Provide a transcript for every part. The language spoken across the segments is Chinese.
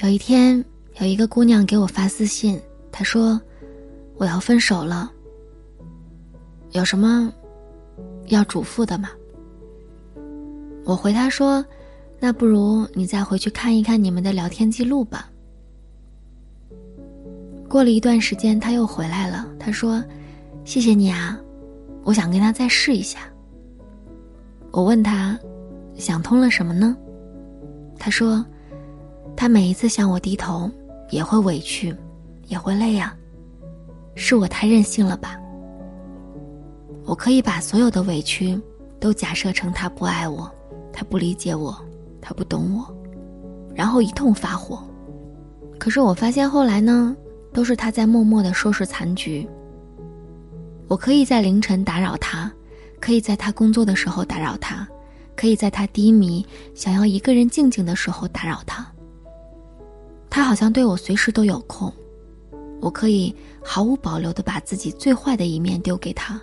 有一天，有一个姑娘给我发私信，她说：“我要分手了，有什么要嘱咐的吗？”我回她说：“那不如你再回去看一看你们的聊天记录吧。”过了一段时间，他又回来了，他说：“谢谢你啊，我想跟他再试一下。”我问他：“想通了什么呢？”他说：“他每一次向我低头，也会委屈，也会累啊。是我太任性了吧？我可以把所有的委屈都假设成他不爱我，他不理解我，他不懂我，然后一通发火。可是我发现后来呢，都是他在默默的收拾残局。我可以在凌晨打扰他，可以在他工作的时候打扰他。”可以在他低迷、想要一个人静静的时候打扰他。他好像对我随时都有空，我可以毫无保留的把自己最坏的一面丢给他，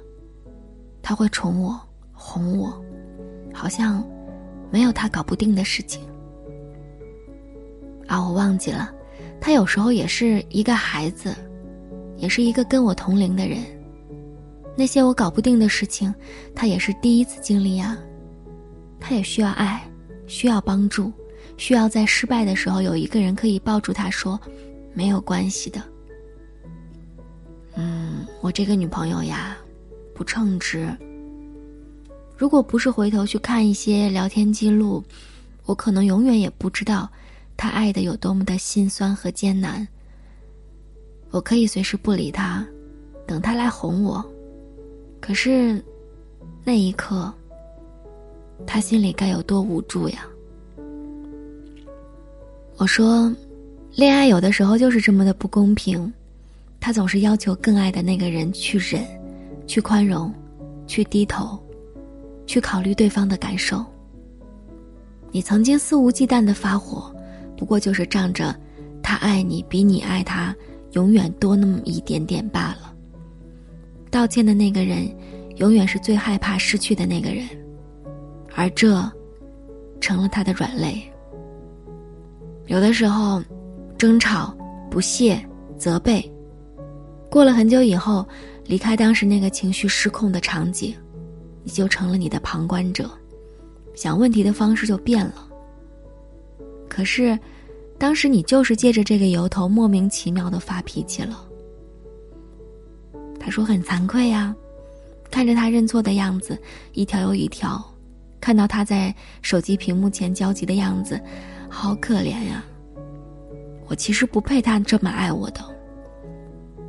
他会宠我、哄我，好像没有他搞不定的事情。啊，我忘记了，他有时候也是一个孩子，也是一个跟我同龄的人。那些我搞不定的事情，他也是第一次经历啊。他也需要爱，需要帮助，需要在失败的时候有一个人可以抱住他说：“没有关系的。”嗯，我这个女朋友呀，不称职。如果不是回头去看一些聊天记录，我可能永远也不知道他爱的有多么的心酸和艰难。我可以随时不理他，等他来哄我，可是那一刻。他心里该有多无助呀！我说，恋爱有的时候就是这么的不公平，他总是要求更爱的那个人去忍，去宽容，去低头，去考虑对方的感受。你曾经肆无忌惮的发火，不过就是仗着他爱你比你爱他永远多那么一点点罢了。道歉的那个人，永远是最害怕失去的那个人。而这，成了他的软肋。有的时候，争吵、不屑、责备，过了很久以后，离开当时那个情绪失控的场景，你就成了你的旁观者，想问题的方式就变了。可是，当时你就是借着这个由头，莫名其妙的发脾气了。他说很惭愧呀，看着他认错的样子，一条又一条。看到他在手机屏幕前焦急的样子，好可怜呀！我其实不配他这么爱我的。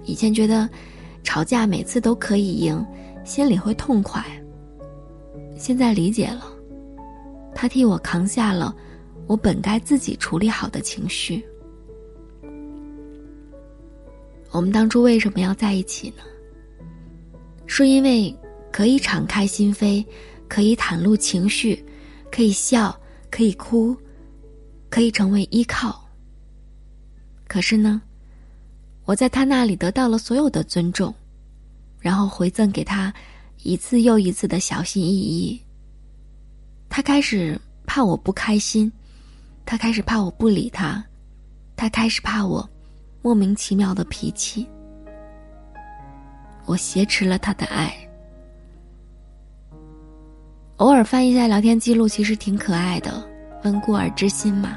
以前觉得吵架每次都可以赢，心里会痛快。现在理解了，他替我扛下了我本该自己处理好的情绪。我们当初为什么要在一起呢？是因为可以敞开心扉。可以袒露情绪，可以笑，可以哭，可以成为依靠。可是呢，我在他那里得到了所有的尊重，然后回赠给他一次又一次的小心翼翼。他开始怕我不开心，他开始怕我不理他，他开始怕我莫名其妙的脾气。我挟持了他的爱。偶尔翻一下聊天记录，其实挺可爱的，温故而知新嘛。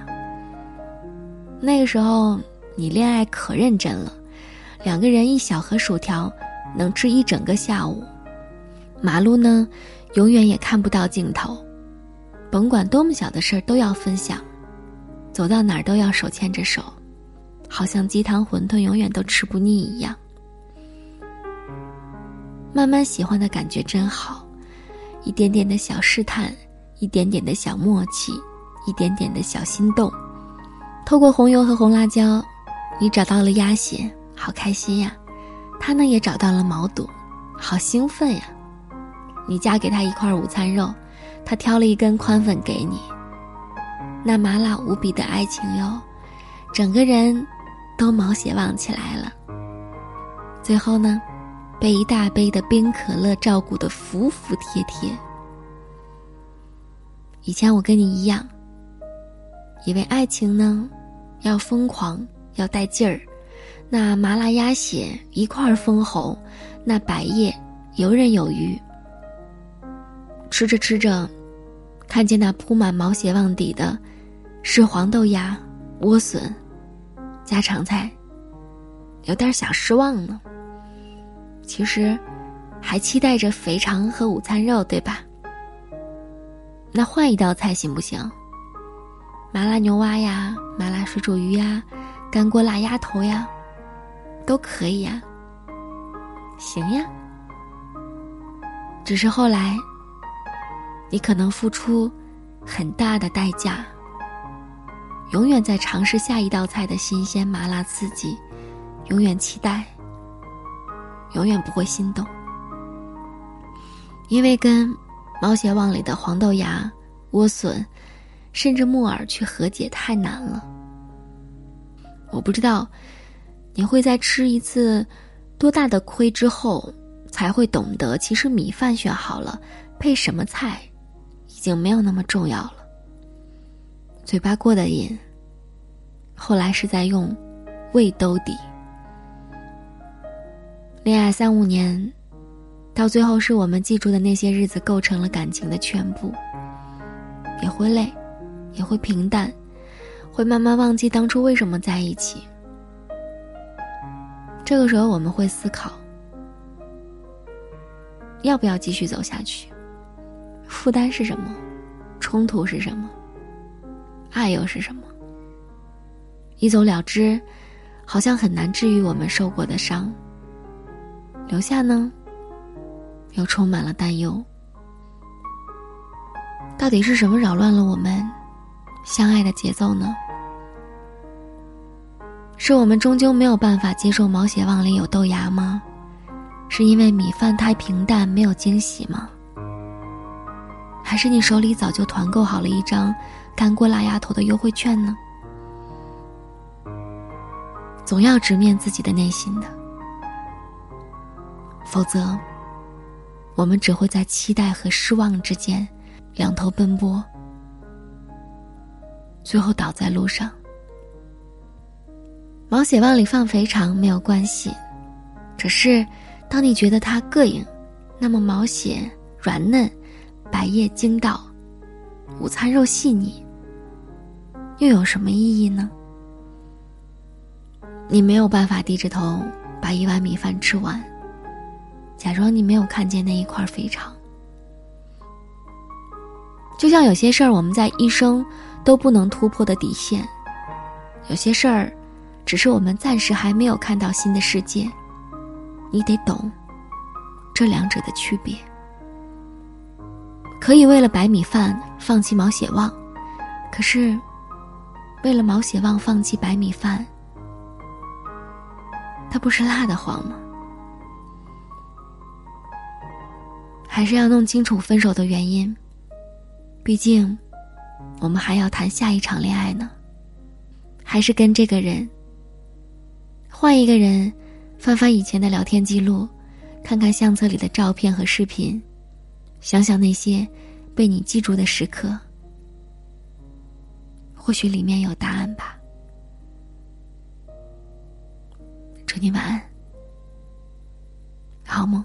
那个时候你恋爱可认真了，两个人一小盒薯条能吃一整个下午，马路呢永远也看不到尽头，甭管多么小的事儿都要分享，走到哪儿都要手牵着手，好像鸡汤馄饨永远都吃不腻一样。慢慢喜欢的感觉真好。一点点的小试探，一点点的小默契，一点点的小心动。透过红油和红辣椒，你找到了鸭血，好开心呀！他呢也找到了毛肚，好兴奋呀！你夹给他一块午餐肉，他挑了一根宽粉给你。那麻辣无比的爱情哟，整个人都毛血旺起来了。最后呢？被一大杯的冰可乐照顾的服服帖帖。以前我跟你一样，以为爱情呢，要疯狂，要带劲儿。那麻辣鸭血一块儿封喉，那百叶游刃有余。吃着吃着，看见那铺满毛血旺底的，是黄豆芽、莴笋、家常菜，有点小失望呢。其实，还期待着肥肠和午餐肉，对吧？那换一道菜行不行？麻辣牛蛙呀，麻辣水煮鱼呀，干锅辣鸭头呀，都可以呀。行呀。只是后来，你可能付出很大的代价，永远在尝试下一道菜的新鲜麻辣刺激，永远期待，永远不会心动，因为跟毛血旺里的黄豆芽、莴笋。甚至木耳去和解太难了。我不知道，你会在吃一次多大的亏之后，才会懂得，其实米饭选好了，配什么菜，已经没有那么重要了。嘴巴过的瘾，后来是在用胃兜底。恋爱三五年，到最后是我们记住的那些日子构成了感情的全部，也会累。也会平淡，会慢慢忘记当初为什么在一起。这个时候，我们会思考，要不要继续走下去？负担是什么？冲突是什么？爱又是什么？一走了之，好像很难治愈我们受过的伤。留下呢，又充满了担忧。到底是什么扰乱了我们？相爱的节奏呢？是我们终究没有办法接受毛血旺里有豆芽吗？是因为米饭太平淡没有惊喜吗？还是你手里早就团购好了一张干锅辣鸭头的优惠券呢？总要直面自己的内心的，否则，我们只会在期待和失望之间两头奔波。最后倒在路上。毛血旺里放肥肠没有关系，只是当你觉得它膈应，那么毛血软嫩，百叶筋道，午餐肉细腻，又有什么意义呢？你没有办法低着头把一碗米饭吃完，假装你没有看见那一块肥肠。就像有些事儿，我们在一生。都不能突破的底线，有些事儿，只是我们暂时还没有看到新的世界。你得懂这两者的区别。可以为了白米饭放弃毛血旺，可是为了毛血旺放弃白米饭，它不是辣的慌吗？还是要弄清楚分手的原因，毕竟。我们还要谈下一场恋爱呢，还是跟这个人？换一个人，翻翻以前的聊天记录，看看相册里的照片和视频，想想那些被你记住的时刻，或许里面有答案吧。祝你晚安，好梦。